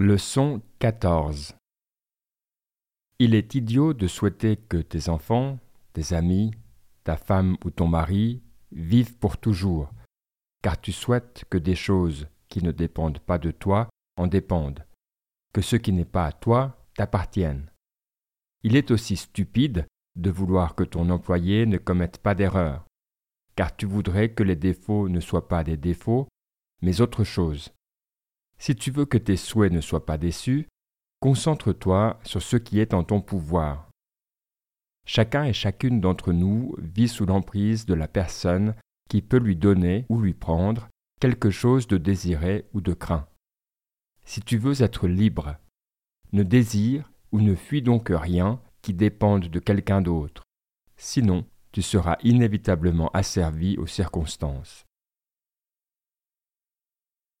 Leçon 14 Il est idiot de souhaiter que tes enfants, tes amis, ta femme ou ton mari vivent pour toujours, car tu souhaites que des choses qui ne dépendent pas de toi en dépendent, que ce qui n'est pas à toi t'appartienne. Il est aussi stupide de vouloir que ton employé ne commette pas d'erreur, car tu voudrais que les défauts ne soient pas des défauts, mais autre chose. Si tu veux que tes souhaits ne soient pas déçus, concentre-toi sur ce qui est en ton pouvoir. Chacun et chacune d'entre nous vit sous l'emprise de la personne qui peut lui donner ou lui prendre quelque chose de désiré ou de craint. Si tu veux être libre, ne désire ou ne fuis donc rien qui dépende de quelqu'un d'autre. Sinon, tu seras inévitablement asservi aux circonstances.